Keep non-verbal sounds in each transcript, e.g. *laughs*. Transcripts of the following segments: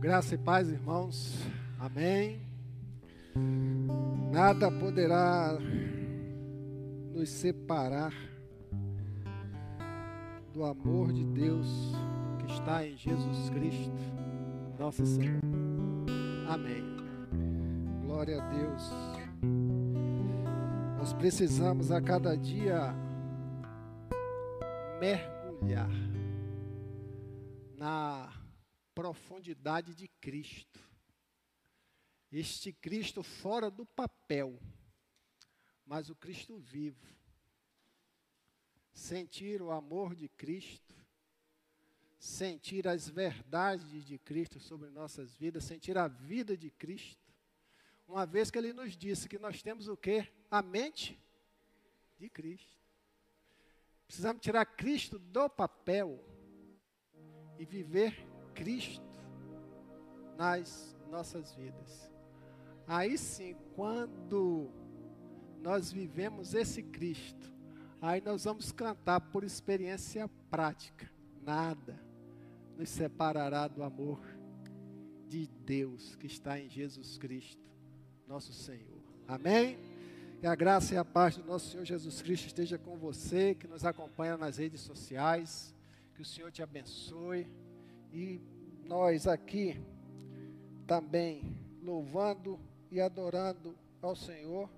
Graça e paz, irmãos. Amém. Nada poderá nos separar do amor de Deus que está em Jesus Cristo, nosso Senhor. Amém. Glória a Deus. Nós precisamos a cada dia mergulhar na profundidade de Cristo. Este Cristo fora do papel, mas o Cristo vivo. Sentir o amor de Cristo, sentir as verdades de Cristo sobre nossas vidas, sentir a vida de Cristo. Uma vez que ele nos disse que nós temos o que? A mente de Cristo. Precisamos tirar Cristo do papel e viver Cristo nas nossas vidas. Aí sim, quando nós vivemos esse Cristo, aí nós vamos cantar por experiência prática. Nada nos separará do amor de Deus que está em Jesus Cristo, nosso Senhor. Amém? Que a graça e a paz do nosso Senhor Jesus Cristo esteja com você, que nos acompanha nas redes sociais. Que o Senhor te abençoe. E nós aqui também louvando e adorando ao Senhor,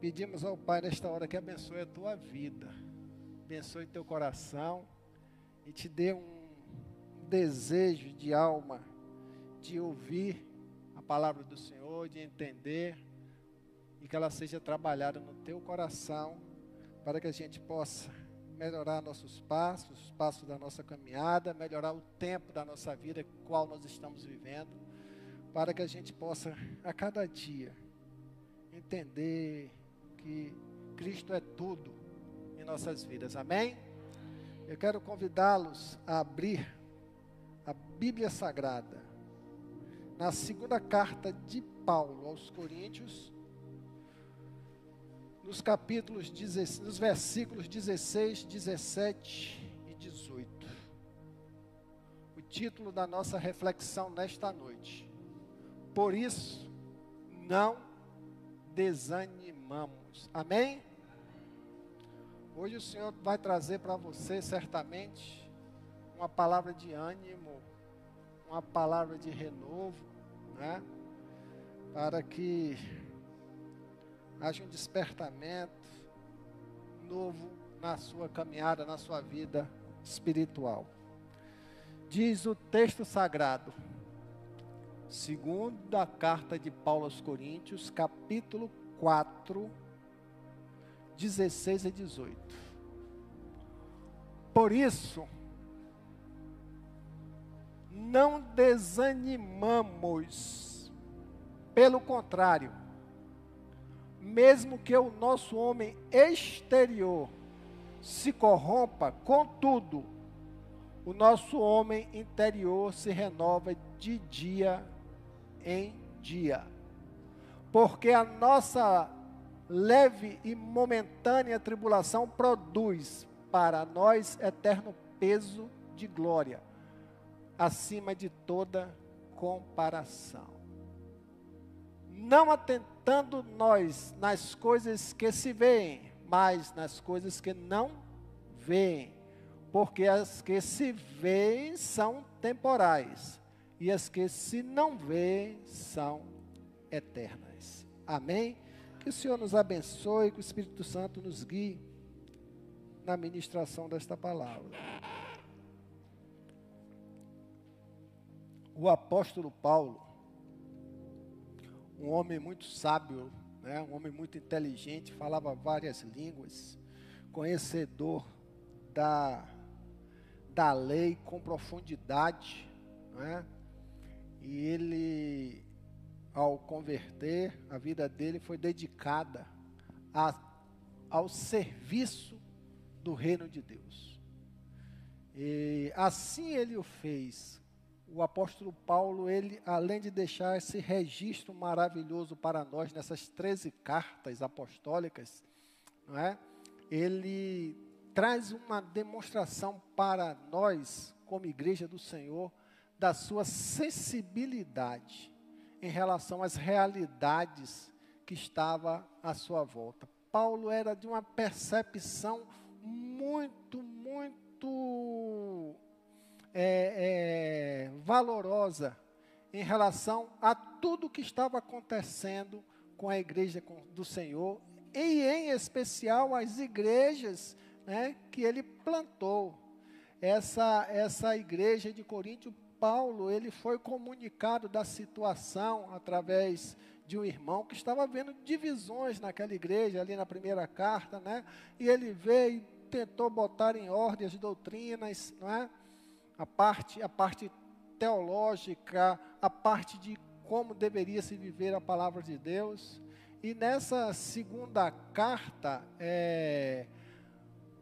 pedimos ao Pai nesta hora que abençoe a tua vida, abençoe teu coração e te dê um desejo de alma de ouvir a palavra do Senhor, de entender e que ela seja trabalhada no teu coração para que a gente possa melhorar nossos passos, os passos da nossa caminhada, melhorar o tempo da nossa vida, qual nós estamos vivendo, para que a gente possa, a cada dia, entender que Cristo é tudo em nossas vidas. Amém? Eu quero convidá-los a abrir a Bíblia Sagrada na segunda carta de Paulo aos Coríntios, nos capítulos, nos versículos 16, 17 e 18. O título da nossa reflexão nesta noite. Por isso, não desanimamos. Amém? Hoje o Senhor vai trazer para você, certamente, uma palavra de ânimo, uma palavra de renovo, né? Para que haja um despertamento novo na sua caminhada, na sua vida espiritual. Diz o texto sagrado, segunda carta de Paulo aos Coríntios, capítulo 4, 16 e 18. Por isso, não desanimamos, pelo contrário, mesmo que o nosso homem exterior se corrompa, contudo, o nosso homem interior se renova de dia em dia. Porque a nossa leve e momentânea tribulação produz para nós eterno peso de glória, acima de toda comparação. Não atentamos meditando nós nas coisas que se veem, mas nas coisas que não veem. Porque as que se veem são temporais, e as que se não veem são eternas. Amém? Que o Senhor nos abençoe, que o Espírito Santo nos guie na ministração desta palavra. O apóstolo Paulo, um homem muito sábio, né? um homem muito inteligente, falava várias línguas, conhecedor da, da lei com profundidade, né? e ele, ao converter, a vida dele foi dedicada a, ao serviço do reino de Deus. E assim ele o fez, o apóstolo Paulo, ele, além de deixar esse registro maravilhoso para nós nessas 13 cartas apostólicas, não é? ele traz uma demonstração para nós, como igreja do Senhor, da sua sensibilidade em relação às realidades que estava à sua volta. Paulo era de uma percepção muito, muito é, é, valorosa em relação a tudo que estava acontecendo com a igreja do Senhor e em especial as igrejas né, que ele plantou. Essa, essa igreja de Coríntio, Paulo, ele foi comunicado da situação através de um irmão que estava vendo divisões naquela igreja, ali na primeira carta, né? E ele veio e tentou botar em ordem as doutrinas, não é? A parte, a parte teológica, a parte de como deveria se viver a palavra de Deus. E nessa segunda carta, é,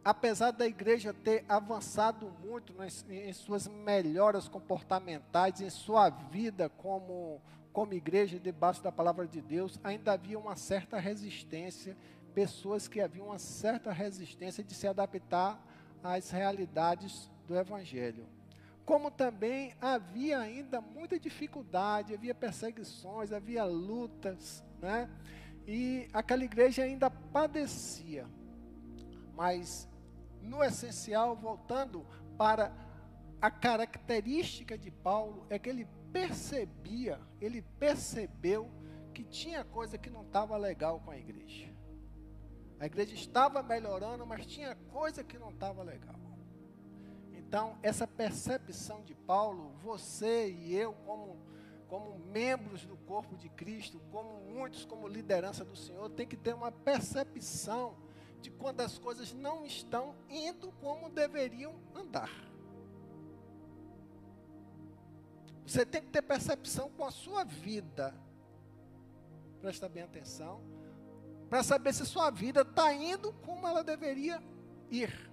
apesar da igreja ter avançado muito nas, em suas melhoras comportamentais, em sua vida como, como igreja debaixo da palavra de Deus, ainda havia uma certa resistência, pessoas que haviam uma certa resistência de se adaptar às realidades do Evangelho. Como também havia ainda muita dificuldade, havia perseguições, havia lutas, né? E aquela igreja ainda padecia. Mas, no essencial, voltando para a característica de Paulo, é que ele percebia, ele percebeu que tinha coisa que não estava legal com a igreja. A igreja estava melhorando, mas tinha coisa que não estava legal. Então, essa percepção de Paulo, você e eu, como como membros do corpo de Cristo, como muitos como liderança do Senhor, tem que ter uma percepção de quando as coisas não estão indo como deveriam andar. Você tem que ter percepção com a sua vida. Presta bem atenção. Para saber se sua vida está indo como ela deveria ir.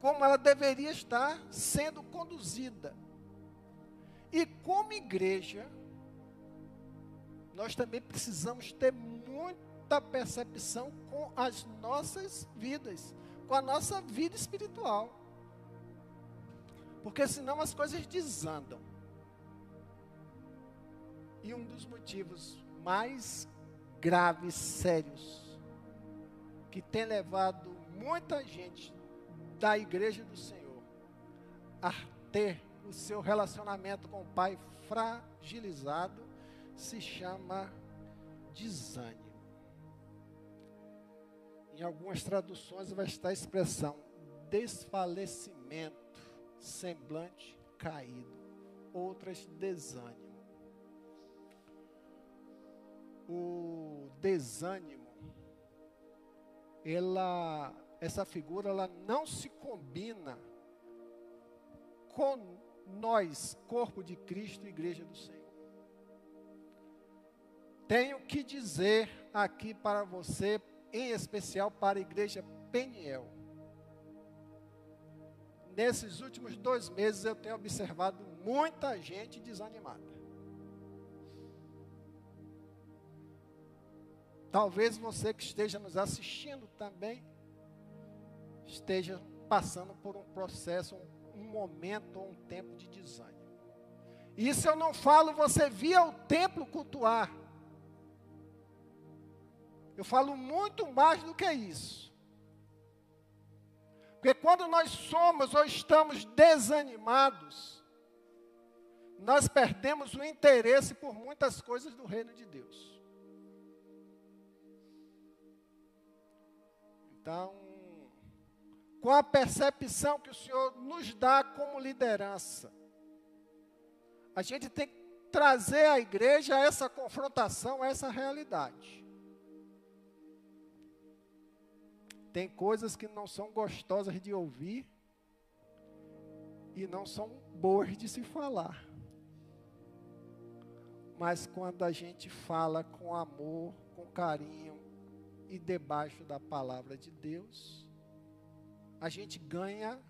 Como ela deveria estar sendo conduzida. E como igreja, nós também precisamos ter muita percepção com as nossas vidas, com a nossa vida espiritual. Porque senão as coisas desandam. E um dos motivos mais graves, sérios, que tem levado muita gente da igreja do Senhor a ter o seu relacionamento com o pai fragilizado se chama desânimo. Em algumas traduções vai estar a expressão desfalecimento, semblante caído, outras desânimo. O desânimo, ela, essa figura, ela não se combina com nós, corpo de Cristo, igreja do Senhor. Tenho que dizer aqui para você, em especial para a igreja Peniel. Nesses últimos dois meses eu tenho observado muita gente desanimada. Talvez você que esteja nos assistindo também esteja passando por um processo, um um momento ou um tempo de desânimo. Isso eu não falo você via o templo cultuar. Eu falo muito mais do que isso. Porque quando nós somos ou estamos desanimados, nós perdemos o interesse por muitas coisas do reino de Deus. Então, com a percepção que o Senhor nos dá como liderança. A gente tem que trazer a igreja essa confrontação, essa realidade. Tem coisas que não são gostosas de ouvir e não são boas de se falar. Mas quando a gente fala com amor, com carinho e debaixo da palavra de Deus, a gente ganha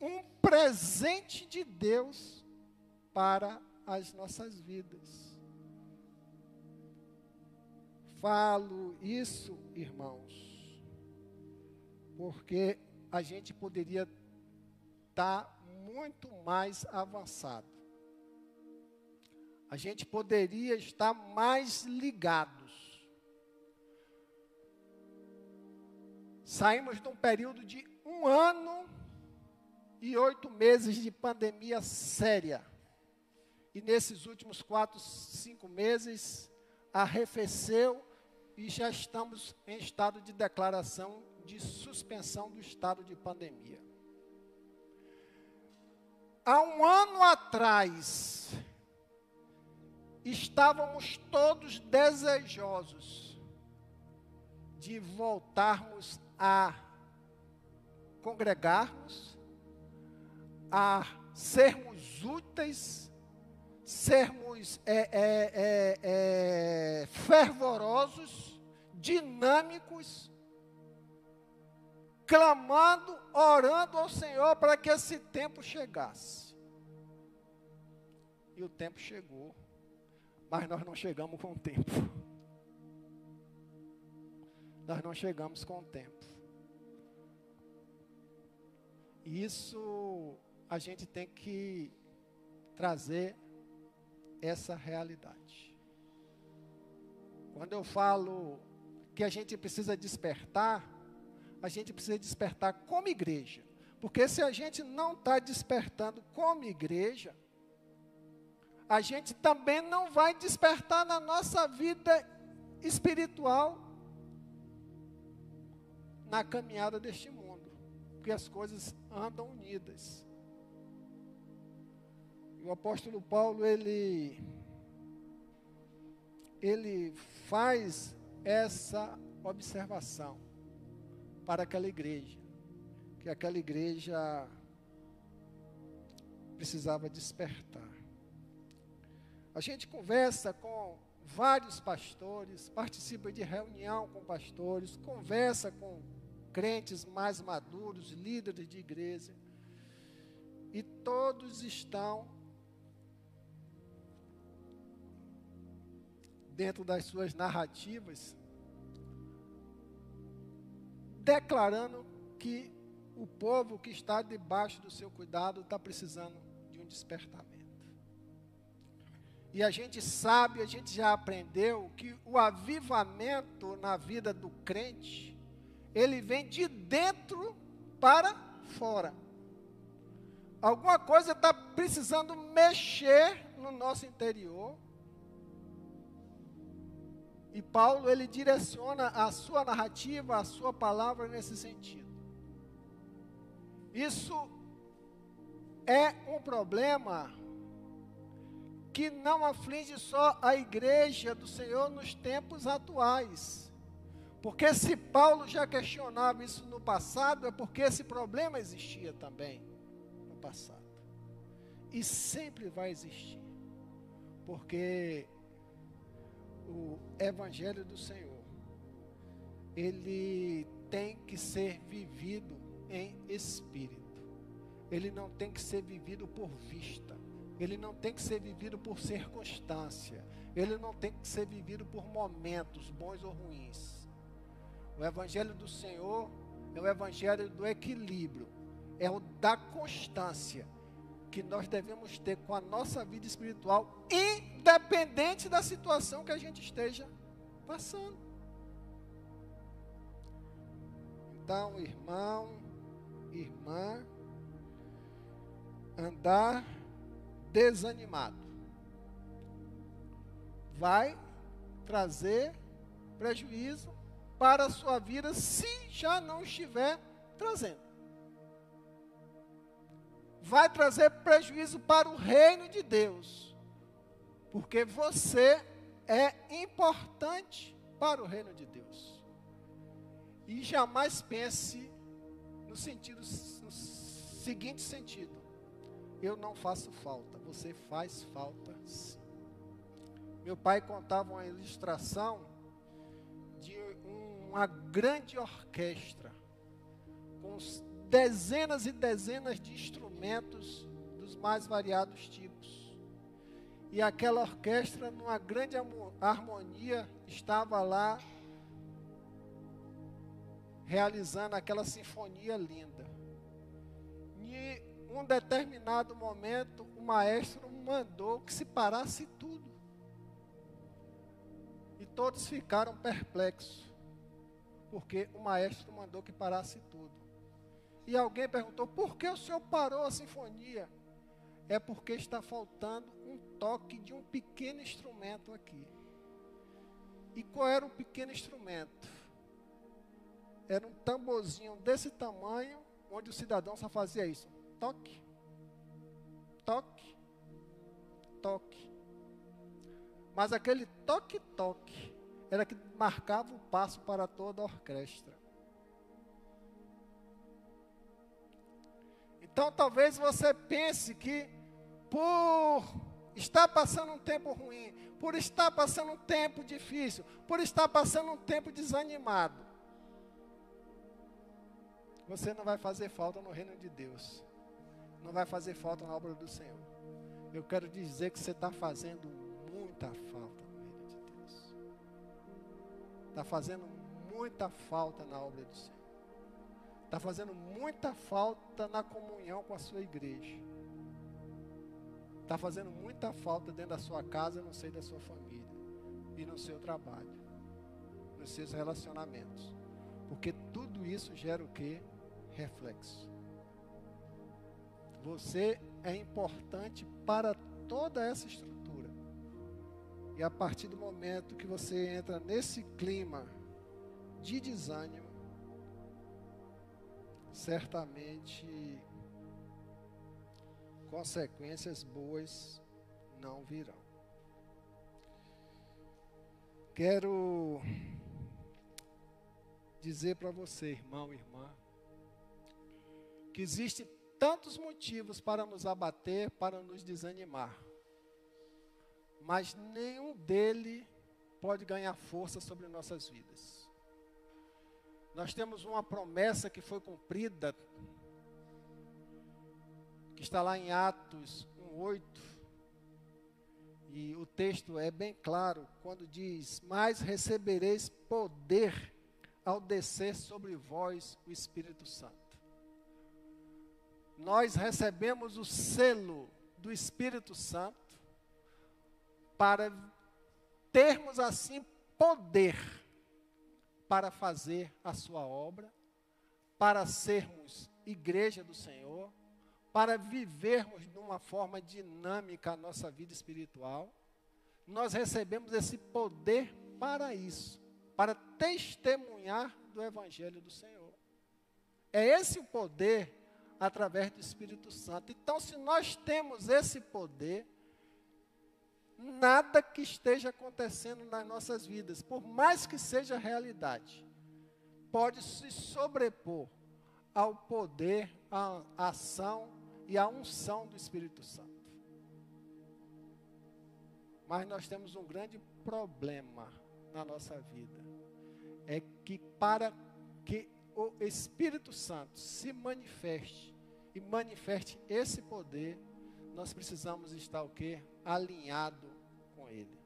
um presente de Deus para as nossas vidas. Falo isso, irmãos, porque a gente poderia estar muito mais avançado. A gente poderia estar mais ligados. Saímos de um período de um ano e oito meses de pandemia séria. E nesses últimos quatro, cinco meses, arrefeceu e já estamos em estado de declaração de suspensão do estado de pandemia. Há um ano atrás, estávamos todos desejosos de voltarmos a congregarmos, a sermos úteis, sermos é, é, é, é fervorosos, dinâmicos, clamando, orando ao Senhor para que esse tempo chegasse. E o tempo chegou, mas nós não chegamos com o tempo. Nós não chegamos com o tempo. Isso a gente tem que trazer essa realidade. Quando eu falo que a gente precisa despertar, a gente precisa despertar como igreja. Porque se a gente não está despertando como igreja, a gente também não vai despertar na nossa vida espiritual na caminhada deste mundo. Porque as coisas andam unidas. E o apóstolo Paulo, ele, ele faz essa observação para aquela igreja, que aquela igreja precisava despertar. A gente conversa com vários pastores, participa de reunião com pastores, conversa com crentes mais maduros, líderes de igreja, e todos estão dentro das suas narrativas declarando que o povo que está debaixo do seu cuidado está precisando de um despertamento. E a gente sabe, a gente já aprendeu que o avivamento na vida do crente, ele vem de dentro para fora. Alguma coisa está precisando mexer no nosso interior e Paulo ele direciona a sua narrativa, a sua palavra nesse sentido. Isso é um problema que não aflige só a igreja do Senhor nos tempos atuais. Porque se Paulo já questionava isso no passado, é porque esse problema existia também no passado. E sempre vai existir. Porque o Evangelho do Senhor, ele tem que ser vivido em espírito. Ele não tem que ser vivido por vista. Ele não tem que ser vivido por circunstância. Ele não tem que ser vivido por momentos bons ou ruins. O Evangelho do Senhor é o Evangelho do equilíbrio, é o da constância que nós devemos ter com a nossa vida espiritual, independente da situação que a gente esteja passando. Então, irmão, irmã, andar desanimado vai trazer prejuízo para a sua vida se já não estiver trazendo vai trazer prejuízo para o reino de Deus, porque você é importante para o reino de Deus. E jamais pense no sentido no seguinte sentido: eu não faço falta, você faz falta sim. Meu pai contava uma ilustração de uma grande orquestra com dezenas e dezenas de instrumentos dos mais variados tipos. E aquela orquestra, numa grande harmonia, estava lá realizando aquela sinfonia linda. E num determinado momento, o maestro mandou que se parasse tudo. E todos ficaram perplexos, porque o maestro mandou que parasse tudo. E alguém perguntou: por que o senhor parou a sinfonia? É porque está faltando um toque de um pequeno instrumento aqui. E qual era o pequeno instrumento? Era um tamborzinho desse tamanho, onde o cidadão só fazia isso: toque, toque, toque. Mas aquele toque-toque era que marcava o passo para toda a orquestra. Então talvez você pense que por estar passando um tempo ruim, por estar passando um tempo difícil, por estar passando um tempo desanimado, você não vai fazer falta no reino de Deus, não vai fazer falta na obra do Senhor. Eu quero dizer que você está fazendo muita falta está fazendo muita falta na obra do Senhor, está fazendo muita falta na comunhão com a sua igreja. Está fazendo muita falta dentro da sua casa, no seio da sua família e no seu trabalho, nos seus relacionamentos. Porque tudo isso gera o que? Reflexo. Você é importante para toda essa estrutura. E a partir do momento que você entra nesse clima de desânimo, certamente consequências boas não virão. Quero dizer para você, irmão e irmã, que existem tantos motivos para nos abater, para nos desanimar, mas nenhum dele pode ganhar força sobre nossas vidas. Nós temos uma promessa que foi cumprida que está lá em Atos 1:8. E o texto é bem claro quando diz: "Mas recebereis poder ao descer sobre vós o Espírito Santo". Nós recebemos o selo do Espírito Santo para termos assim poder para fazer a sua obra, para sermos igreja do Senhor, para vivermos de uma forma dinâmica a nossa vida espiritual, nós recebemos esse poder para isso, para testemunhar do Evangelho do Senhor. É esse o poder através do Espírito Santo. Então, se nós temos esse poder, nada que esteja acontecendo nas nossas vidas, por mais que seja realidade, pode se sobrepor ao poder, à ação e a unção do Espírito Santo. Mas nós temos um grande problema na nossa vida. É que para que o Espírito Santo se manifeste e manifeste esse poder, nós precisamos estar o quê? Alinhado com ele.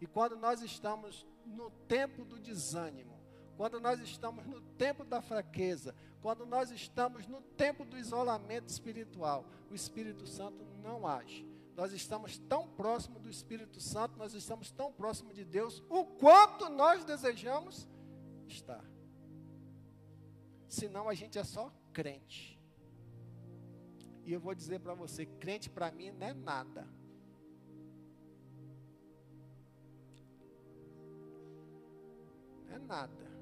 E quando nós estamos no tempo do desânimo, quando nós estamos no tempo da fraqueza, quando nós estamos no tempo do isolamento espiritual, o Espírito Santo não age. Nós estamos tão próximo do Espírito Santo, nós estamos tão próximo de Deus, o quanto nós desejamos estar. Senão a gente é só crente. E eu vou dizer para você, crente para mim não é nada. Não é nada.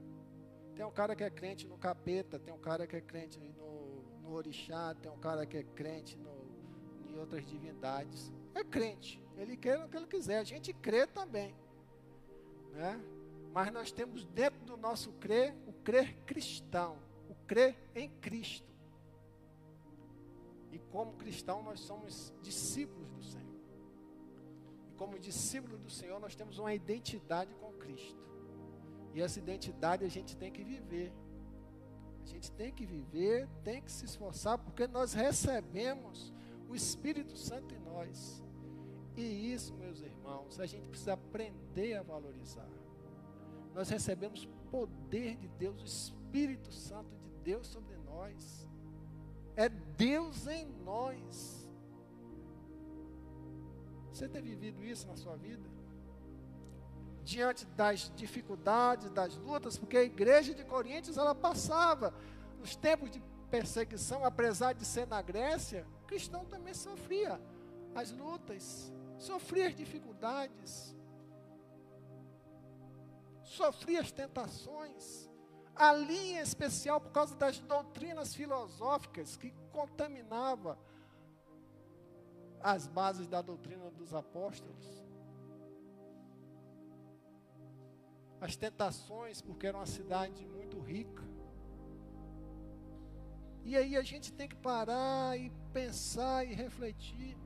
Tem um cara que é crente no capeta, tem um cara que é crente no, no orixá, tem um cara que é crente no, em outras divindades. É crente, ele crê no que ele quiser, a gente crê também. Né? Mas nós temos dentro do nosso crer o crer cristão, o crer em Cristo. E como cristão nós somos discípulos do Senhor. E como discípulos do Senhor nós temos uma identidade com Cristo. E essa identidade a gente tem que viver. A gente tem que viver, tem que se esforçar, porque nós recebemos o Espírito Santo em nós. E isso, meus irmãos, a gente precisa aprender a valorizar. Nós recebemos poder de Deus, o Espírito Santo de Deus sobre nós. É Deus em nós. Você tem vivido isso na sua vida? Diante das dificuldades, das lutas, porque a igreja de Coríntios ela passava nos tempos de perseguição, apesar de ser na Grécia, o cristão também sofria as lutas, sofria as dificuldades, sofria as tentações. Ali em especial por causa das doutrinas filosóficas que contaminava as bases da doutrina dos apóstolos. As tentações, porque era uma cidade muito rica. E aí a gente tem que parar e pensar e refletir.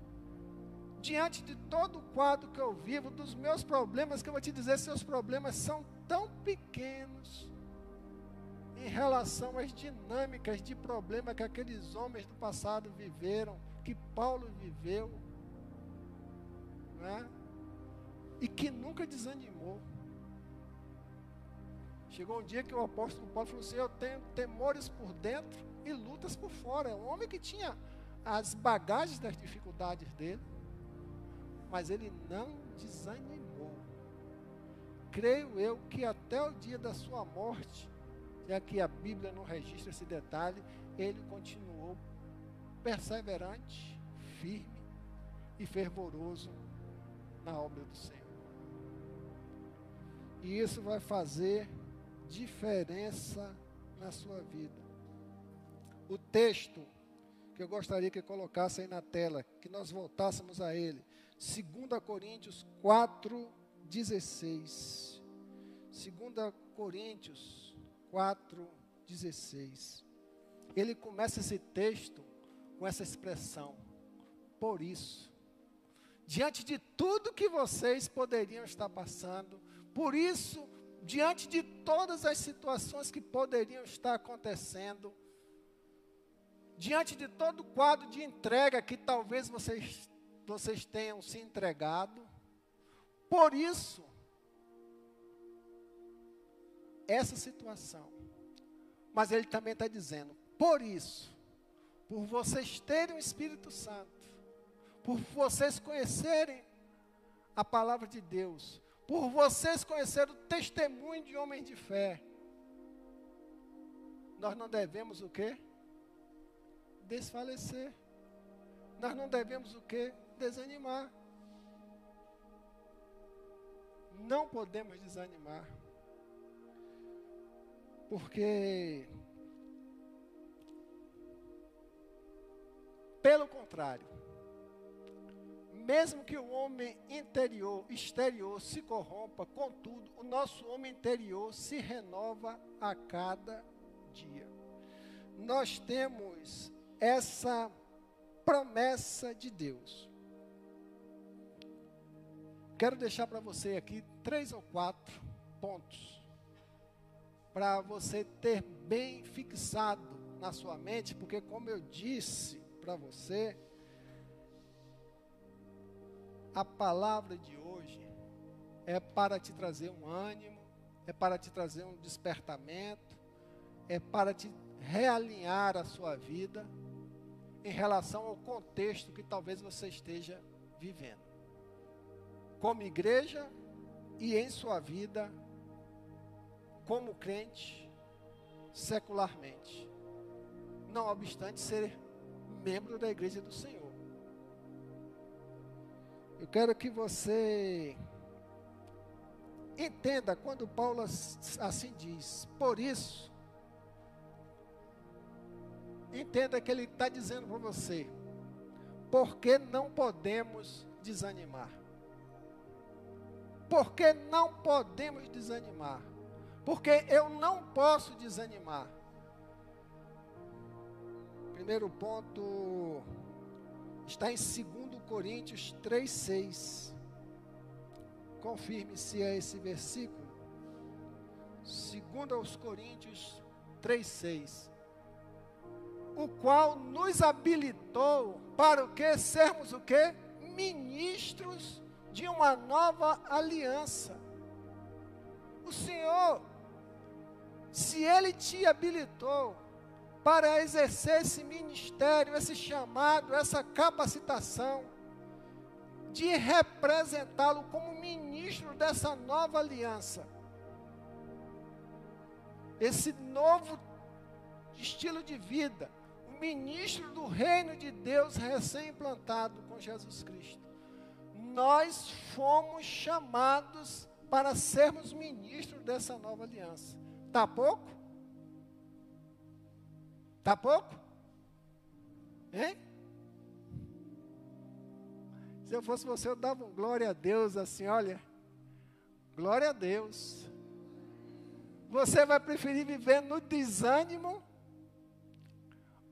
Diante de todo o quadro que eu vivo, dos meus problemas, que eu vou te dizer, seus problemas são tão pequenos em relação às dinâmicas de problema que aqueles homens do passado viveram, que Paulo viveu, né? e que nunca desanimou. Chegou um dia que o apóstolo Paulo falou assim: Eu tenho temores por dentro e lutas por fora. É um homem que tinha as bagagens das dificuldades dele, mas ele não desanimou. Creio eu que até o dia da sua morte, já que a Bíblia não registra esse detalhe, ele continuou perseverante, firme e fervoroso na obra do Senhor. E isso vai fazer diferença na sua vida. O texto que eu gostaria que colocasse aí na tela, que nós voltássemos a ele. 2 Coríntios 4, 16. 2 Coríntios 4, 16. Ele começa esse texto com essa expressão. Por isso, diante de tudo que vocês poderiam estar passando, por isso, diante de todas as situações que poderiam estar acontecendo, diante de todo o quadro de entrega que talvez vocês, vocês tenham se entregado, por isso, essa situação, mas ele também está dizendo, por isso, por vocês terem o Espírito Santo, por vocês conhecerem a palavra de Deus, por vocês conhecerem o testemunho de homens de fé, nós não devemos o quê? desfalecer. Nós não devemos o que? Desanimar. Não podemos desanimar. Porque, pelo contrário, mesmo que o homem interior, exterior se corrompa, contudo, o nosso homem interior se renova a cada dia. Nós temos essa promessa de Deus. Quero deixar para você aqui três ou quatro pontos para você ter bem fixado na sua mente, porque como eu disse para você, a palavra de hoje é para te trazer um ânimo, é para te trazer um despertamento, é para te realinhar a sua vida em relação ao contexto que talvez você esteja vivendo. Como igreja e em sua vida como crente secularmente. Não obstante ser membro da igreja do Senhor. Eu quero que você entenda quando Paulo assim diz: Por isso, entenda que ele está dizendo para você, porque não podemos desanimar. Porque não podemos desanimar. Porque eu não posso desanimar. Primeiro ponto está em 2 Coríntios 3,6. Confirme se é esse versículo. 2 Coríntios 3,6 o qual nos habilitou para o que? Sermos o que? Ministros de uma nova aliança. O Senhor, se Ele te habilitou, para exercer esse ministério, esse chamado, essa capacitação, de representá-lo como ministro dessa nova aliança. Esse novo estilo de vida, o ministro do reino de Deus recém-implantado com Jesus Cristo. Nós fomos chamados para sermos ministros dessa nova aliança. Tá pouco? Tá pouco? Hein? Se eu fosse você, eu dava um glória a Deus assim, olha. Glória a Deus. Você vai preferir viver no desânimo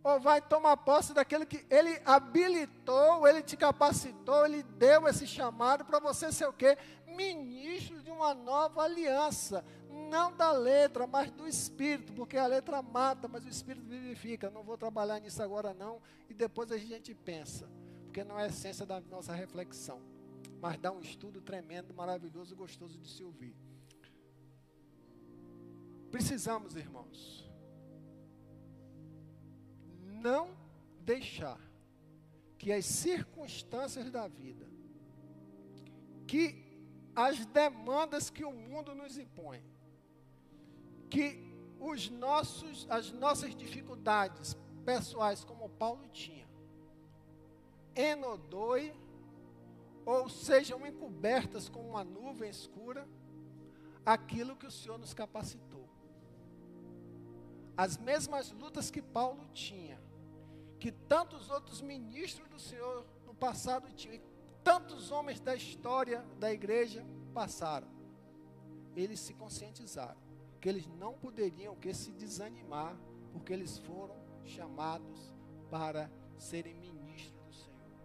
ou vai tomar posse daquele que ele habilitou, ele te capacitou, ele deu esse chamado para você ser o quê? Ministro de uma nova aliança. Não da letra, mas do espírito, porque a letra mata, mas o espírito vivifica. Não vou trabalhar nisso agora não, e depois a gente pensa, porque não é a essência da nossa reflexão. Mas dá um estudo tremendo, maravilhoso, gostoso de se ouvir. Precisamos, irmãos, não deixar que as circunstâncias da vida, que as demandas que o mundo nos impõe, que os nossos, as nossas dificuldades pessoais, como Paulo tinha, enodoe ou sejam encobertas com uma nuvem escura aquilo que o Senhor nos capacitou. As mesmas lutas que Paulo tinha, que tantos outros ministros do Senhor no passado tinham, e tantos homens da história da igreja passaram. Eles se conscientizaram que eles não poderiam que se desanimar, porque eles foram chamados para serem ministros do Senhor.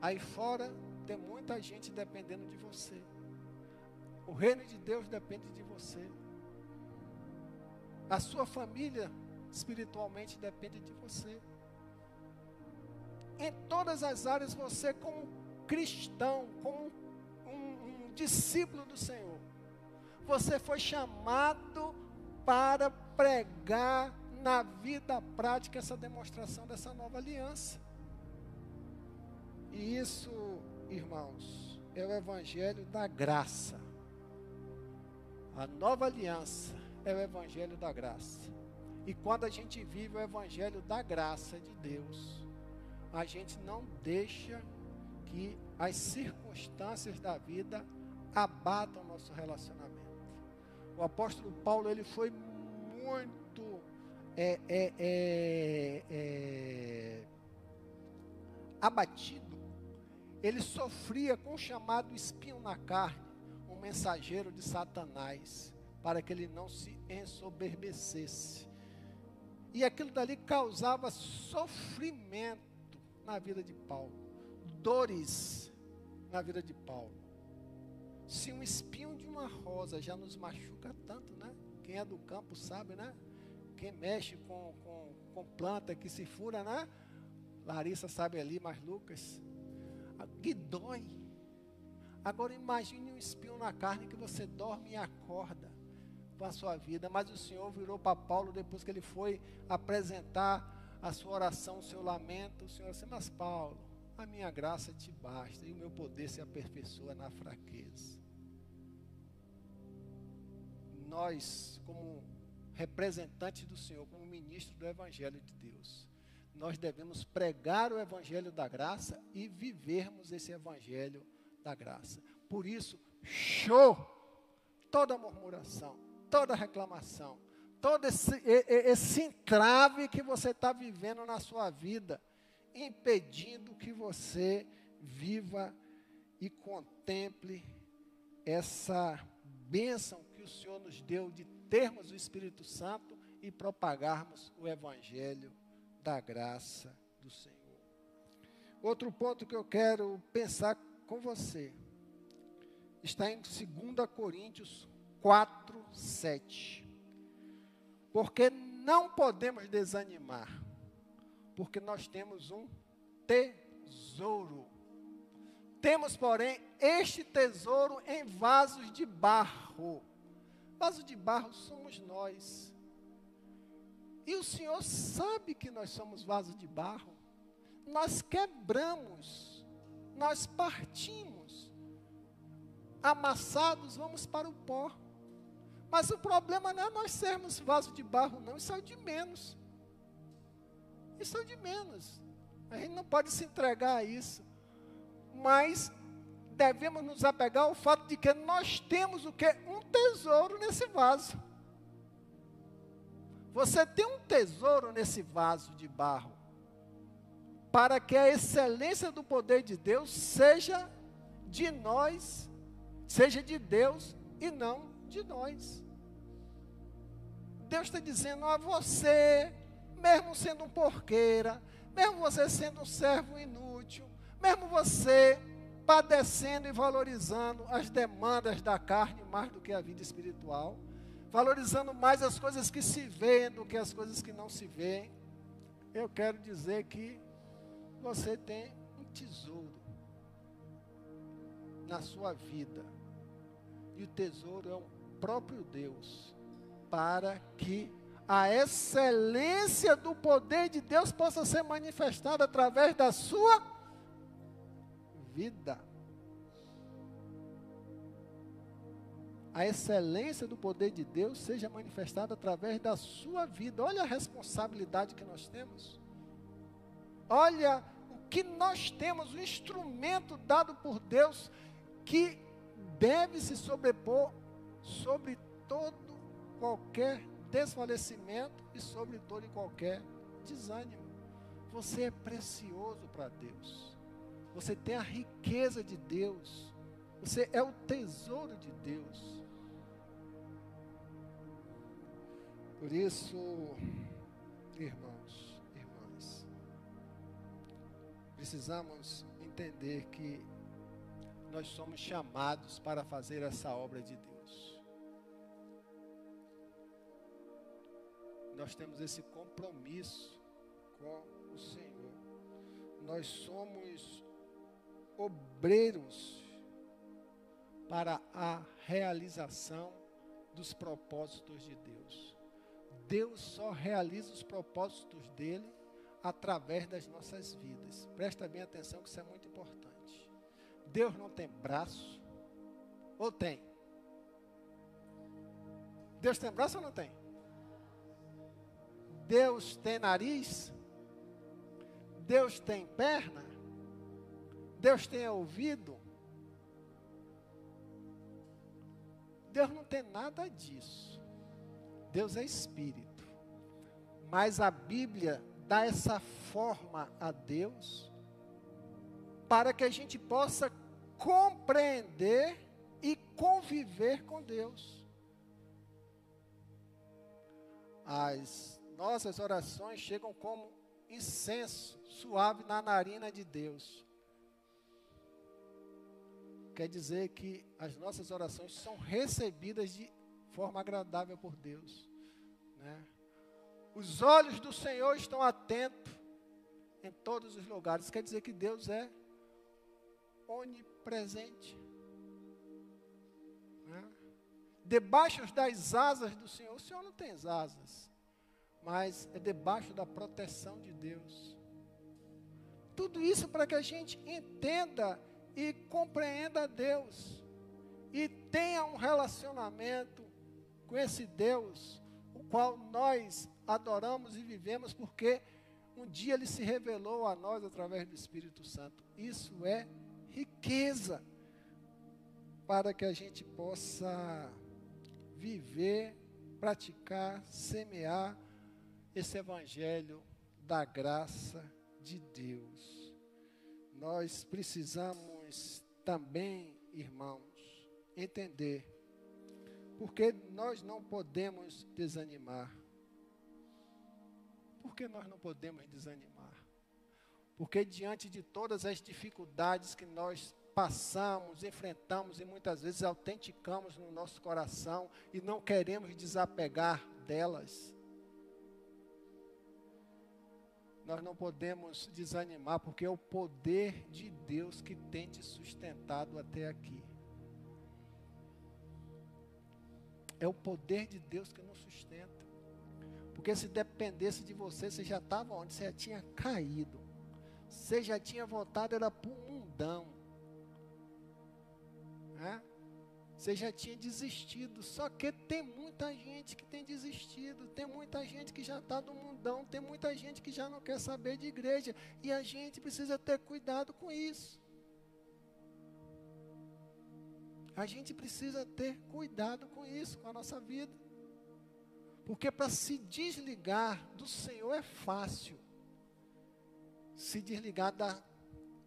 Aí fora tem muita gente dependendo de você. O reino de Deus depende de você. A sua família espiritualmente depende de você. Em todas as áreas, você, como cristão, como discípulo do Senhor, você foi chamado para pregar na vida prática essa demonstração dessa nova aliança. E isso, irmãos, é o evangelho da graça. A nova aliança é o Evangelho da graça. E quando a gente vive o Evangelho da graça de Deus, a gente não deixa que as circunstâncias da vida abatam o nosso relacionamento. O apóstolo Paulo ele foi muito é, é, é, é abatido. Ele sofria com o chamado espinho na carne, um mensageiro de Satanás para que ele não se ensoberbecesse. E aquilo dali causava sofrimento na vida de Paulo, dores na vida de Paulo. Se um espinho de uma rosa já nos machuca tanto, né? Quem é do campo sabe, né? Quem mexe com, com, com planta que se fura, né? Larissa sabe ali, mas Lucas. Que dói. Agora imagine um espinho na carne que você dorme e acorda para a sua vida. Mas o Senhor virou para Paulo depois que ele foi apresentar a sua oração, o seu lamento. O Senhor disse: Mas Paulo, a minha graça te basta e o meu poder se aperfeiçoa na fraqueza. Nós, como representantes do Senhor, como ministro do Evangelho de Deus, nós devemos pregar o Evangelho da graça e vivermos esse Evangelho da graça. Por isso, show! Toda murmuração, toda reclamação, todo esse, esse entrave que você está vivendo na sua vida, impedindo que você viva e contemple essa bênção que o Senhor nos deu de termos o Espírito Santo e propagarmos o Evangelho da graça do Senhor. Outro ponto que eu quero pensar com você está em 2 Coríntios 4, 7. Porque não podemos desanimar, porque nós temos um tesouro. Temos, porém, este tesouro em vasos de barro, Vaso de barro somos nós. E o Senhor sabe que nós somos vaso de barro. Nós quebramos, nós partimos. Amassados, vamos para o pó. Mas o problema não é nós sermos vaso de barro, não. Isso é o de menos. Isso é de menos. A gente não pode se entregar a isso. Mas devemos nos apegar ao fato de que nós temos o que? Um tesouro nesse vaso. Você tem um tesouro nesse vaso de barro. Para que a excelência do poder de Deus seja de nós, seja de Deus e não de nós. Deus está dizendo a você, mesmo sendo um porqueira, mesmo você sendo um servo inútil, mesmo você padecendo e valorizando as demandas da carne mais do que a vida espiritual, valorizando mais as coisas que se veem do que as coisas que não se veem, eu quero dizer que você tem um tesouro na sua vida. E o tesouro é o próprio Deus, para que a excelência do poder de Deus possa ser manifestada através da sua vida. A excelência do poder de Deus seja manifestada através da sua vida. Olha a responsabilidade que nós temos. Olha o que nós temos, o instrumento dado por Deus que deve se sobrepor sobre todo qualquer desfalecimento e sobre todo e qualquer desânimo. Você é precioso para Deus. Você tem a riqueza de Deus. Você é o tesouro de Deus. Por isso, irmãos, irmãs, precisamos entender que nós somos chamados para fazer essa obra de Deus. Nós temos esse compromisso com o Senhor. Nós somos obreiros para a realização dos propósitos de Deus. Deus só realiza os propósitos dele através das nossas vidas. Presta bem atenção que isso é muito importante. Deus não tem braço ou tem? Deus tem braço ou não tem? Deus tem nariz? Deus tem perna? Deus tem ouvido? Deus não tem nada disso. Deus é espírito. Mas a Bíblia dá essa forma a Deus para que a gente possa compreender e conviver com Deus. As nossas orações chegam como incenso suave na narina de Deus. Quer dizer que as nossas orações são recebidas de forma agradável por Deus. Né? Os olhos do Senhor estão atentos em todos os lugares. Quer dizer que Deus é onipresente. Né? Debaixo das asas do Senhor, o Senhor não tem asas mas é debaixo da proteção de Deus. Tudo isso para que a gente entenda e compreenda Deus e tenha um relacionamento com esse Deus, o qual nós adoramos e vivemos, porque um dia ele se revelou a nós através do Espírito Santo. Isso é riqueza para que a gente possa viver, praticar, semear esse evangelho da graça de Deus. Nós precisamos também, irmãos, entender porque nós não podemos desanimar. Por que nós não podemos desanimar? Porque diante de todas as dificuldades que nós passamos, enfrentamos e muitas vezes autenticamos no nosso coração e não queremos desapegar delas, nós não podemos desanimar, porque é o poder de Deus que tem te sustentado até aqui. É o poder de Deus que nos sustenta. Porque se dependesse de você, você já estava onde? Você já tinha caído. Você já tinha voltado, era para o mundão. É? Você já tinha desistido. Só que tem muita gente que tem desistido. Tem muita gente que já está no mundão. Tem muita gente que já não quer saber de igreja. E a gente precisa ter cuidado com isso. A gente precisa ter cuidado com isso, com a nossa vida. Porque para se desligar do Senhor é fácil. Se desligar da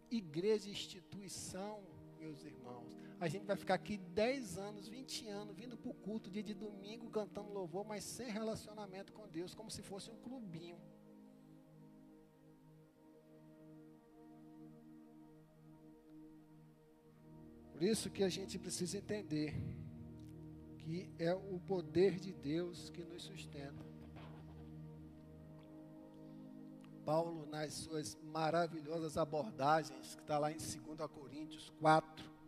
igreja, instituição, meus irmãos. A gente vai ficar aqui 10 anos, 20 anos, vindo para o culto dia de domingo, cantando louvor, mas sem relacionamento com Deus, como se fosse um clubinho. Por isso que a gente precisa entender que é o poder de Deus que nos sustenta. Paulo, nas suas maravilhosas abordagens, que está lá em 2 Coríntios 4,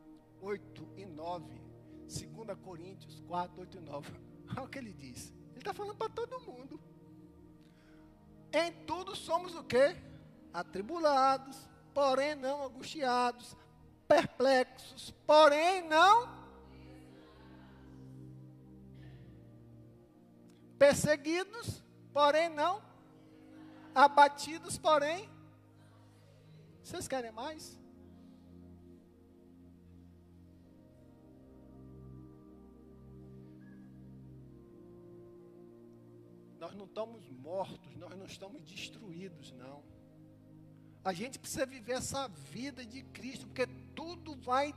8 e 9. 2 Coríntios 4, 8 e 9. *laughs* Olha o que ele diz. Ele está falando para todo mundo. Em tudo somos o quê? Atribulados, porém não angustiados, perplexos, porém não perseguidos, porém não abatidos, porém vocês querem mais? Nós não estamos mortos, nós não estamos destruídos, não. A gente precisa viver essa vida de Cristo, porque tudo vai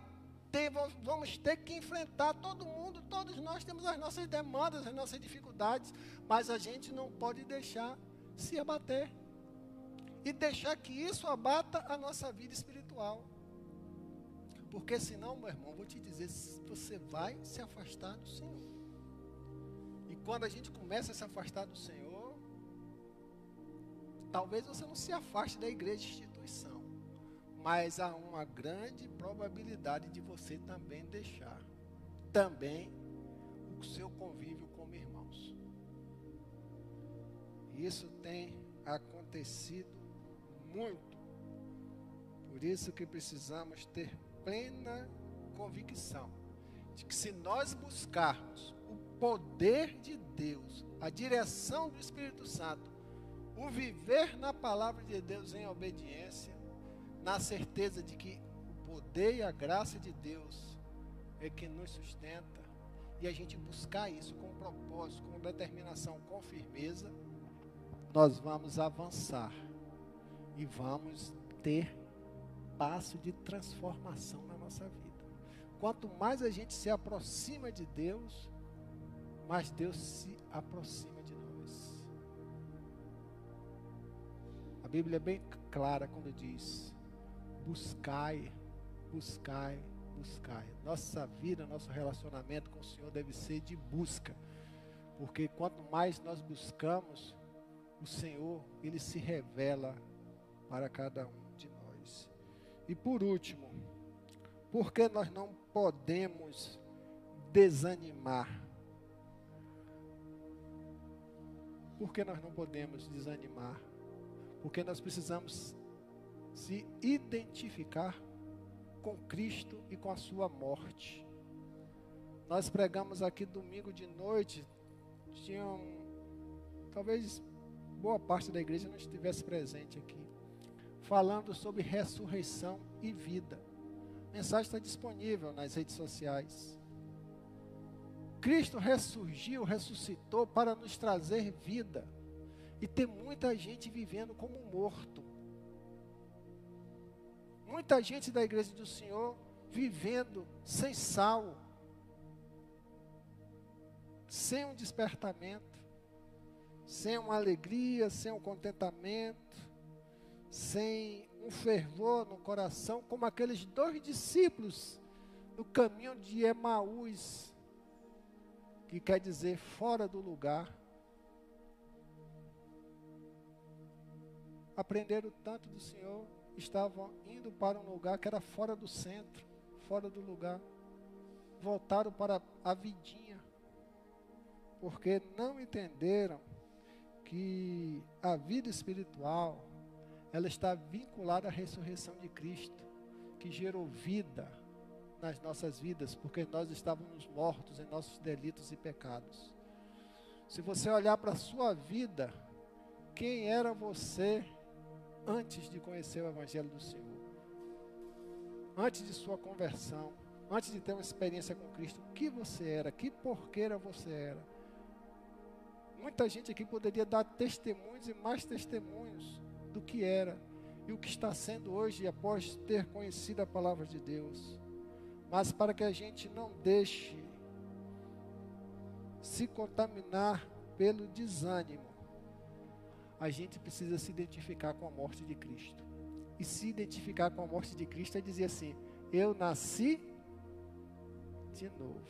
ter, vamos ter que enfrentar todo mundo, todos nós temos as nossas demandas, as nossas dificuldades, mas a gente não pode deixar se abater e deixar que isso abata a nossa vida espiritual. Porque senão, meu irmão, vou te dizer, você vai se afastar do Senhor. Quando a gente começa a se afastar do Senhor, talvez você não se afaste da igreja instituição mas há uma grande probabilidade de você também deixar também o seu convívio com irmãos. Isso tem acontecido muito. Por isso que precisamos ter plena convicção de que se nós buscarmos o poder de Deus, a direção do Espírito Santo, o viver na palavra de Deus em obediência, na certeza de que o poder e a graça de Deus é que nos sustenta, e a gente buscar isso com propósito, com determinação, com firmeza, nós vamos avançar e vamos ter passo de transformação na nossa vida. Quanto mais a gente se aproxima de Deus, mais Deus se aproxima de nós. A Bíblia é bem clara quando diz: buscai, buscai, buscai. Nossa vida, nosso relacionamento com o Senhor deve ser de busca. Porque quanto mais nós buscamos, o Senhor, ele se revela para cada um de nós. E por último, por que nós não podemos desanimar? Por que nós não podemos desanimar? Porque nós precisamos se identificar com Cristo e com a sua morte. Nós pregamos aqui domingo de noite, tinham talvez boa parte da igreja não estivesse presente aqui, falando sobre ressurreição e vida. A mensagem está disponível nas redes sociais. Cristo ressurgiu, ressuscitou para nos trazer vida. E tem muita gente vivendo como morto. Muita gente da igreja do Senhor vivendo sem sal, sem um despertamento, sem uma alegria, sem um contentamento, sem um fervor no coração, como aqueles dois discípulos no caminho de Emaús, que quer dizer fora do lugar. Aprenderam tanto do Senhor, estavam indo para um lugar que era fora do centro, fora do lugar. Voltaram para a vidinha. porque não entenderam que a vida espiritual ela está vinculada à ressurreição de Cristo, que gerou vida nas nossas vidas, porque nós estávamos mortos em nossos delitos e pecados. Se você olhar para a sua vida, quem era você antes de conhecer o Evangelho do Senhor? Antes de sua conversão, antes de ter uma experiência com Cristo, o que você era? Que porqueira você era? Muita gente aqui poderia dar testemunhos e mais testemunhos do que era e o que está sendo hoje após ter conhecido a palavra de Deus. Mas para que a gente não deixe se contaminar pelo desânimo, a gente precisa se identificar com a morte de Cristo. E se identificar com a morte de Cristo é dizer assim: eu nasci de novo.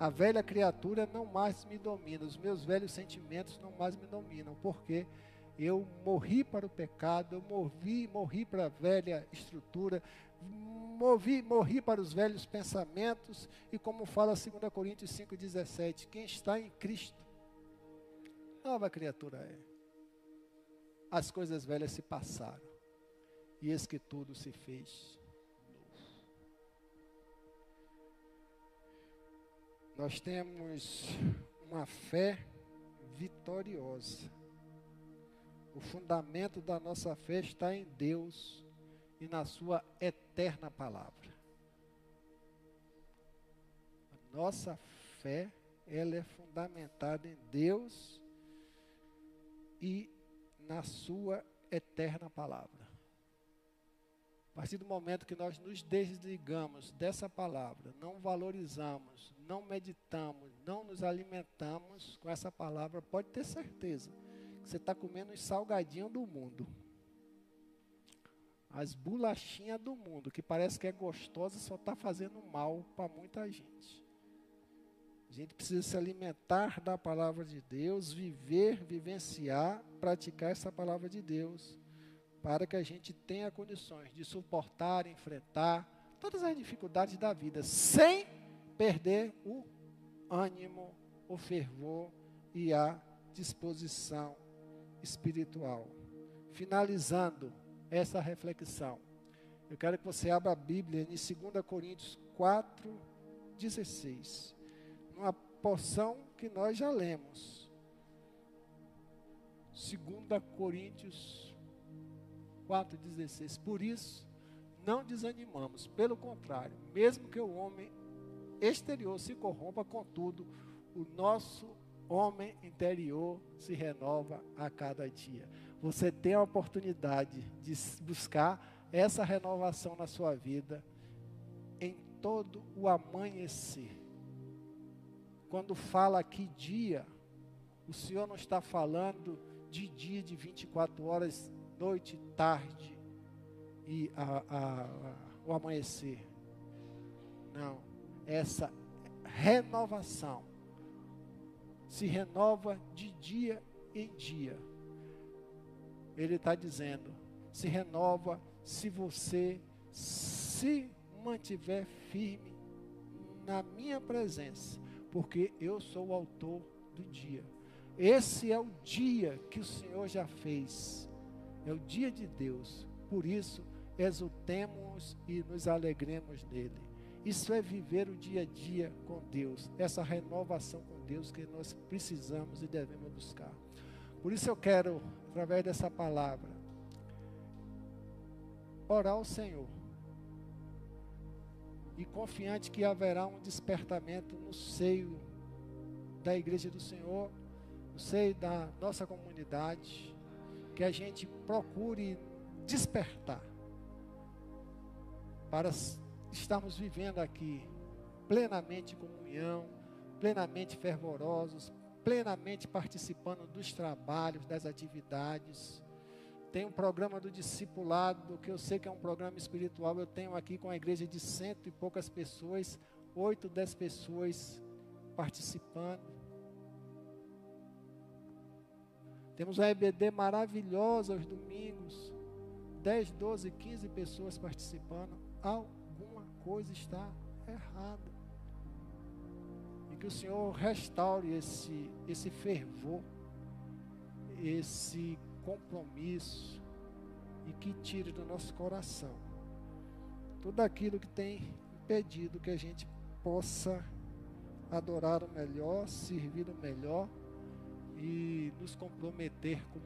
A velha criatura não mais me domina, os meus velhos sentimentos não mais me dominam, porque eu morri para o pecado, eu morri, morri para a velha estrutura, morri, morri para os velhos pensamentos, e como fala 2 Coríntios 5,17, quem está em Cristo, nova criatura é. As coisas velhas se passaram, e eis que tudo se fez Nós temos uma fé vitoriosa. O fundamento da nossa fé está em Deus e na Sua eterna palavra. A nossa fé, ela é fundamentada em Deus e na Sua eterna palavra. A partir do momento que nós nos desligamos dessa palavra, não valorizamos, não meditamos, não nos alimentamos com essa palavra, pode ter certeza que você está comendo os salgadinhos do mundo. As bolachinhas do mundo, que parece que é gostosa, só está fazendo mal para muita gente. A gente precisa se alimentar da palavra de Deus, viver, vivenciar, praticar essa palavra de Deus para que a gente tenha condições de suportar, enfrentar todas as dificuldades da vida, sem perder o ânimo, o fervor e a disposição espiritual. Finalizando essa reflexão, eu quero que você abra a Bíblia em 2 Coríntios 4, 16, uma porção que nós já lemos. 2 Coríntios 4,16. Por isso, não desanimamos, pelo contrário, mesmo que o homem exterior se corrompa, contudo, o nosso homem interior se renova a cada dia. Você tem a oportunidade de buscar essa renovação na sua vida em todo o amanhecer. Quando fala aqui dia, o Senhor não está falando de dia de 24 horas noite, tarde e a, a, a, o amanhecer. Não, essa renovação se renova de dia em dia. Ele está dizendo, se renova se você se mantiver firme na minha presença, porque eu sou o autor do dia. Esse é o dia que o Senhor já fez. É o dia de Deus. Por isso, exultemos e nos alegremos nele. Isso é viver o dia a dia com Deus, essa renovação com Deus que nós precisamos e devemos buscar. Por isso eu quero, através dessa palavra, orar ao Senhor. E confiante que haverá um despertamento no seio da igreja do Senhor, no seio da nossa comunidade, que a gente procure despertar para estarmos vivendo aqui plenamente comunhão, plenamente fervorosos, plenamente participando dos trabalhos, das atividades. Tem um programa do discipulado, que eu sei que é um programa espiritual. Eu tenho aqui com a igreja de cento e poucas pessoas, oito, dez pessoas participando. Temos a EBD maravilhosa aos domingos. 10, 12, 15 pessoas participando. Alguma coisa está errada. Que o Senhor restaure esse, esse fervor, esse compromisso e que tire do nosso coração tudo aquilo que tem impedido que a gente possa adorar o melhor, servir o melhor e nos comprometer como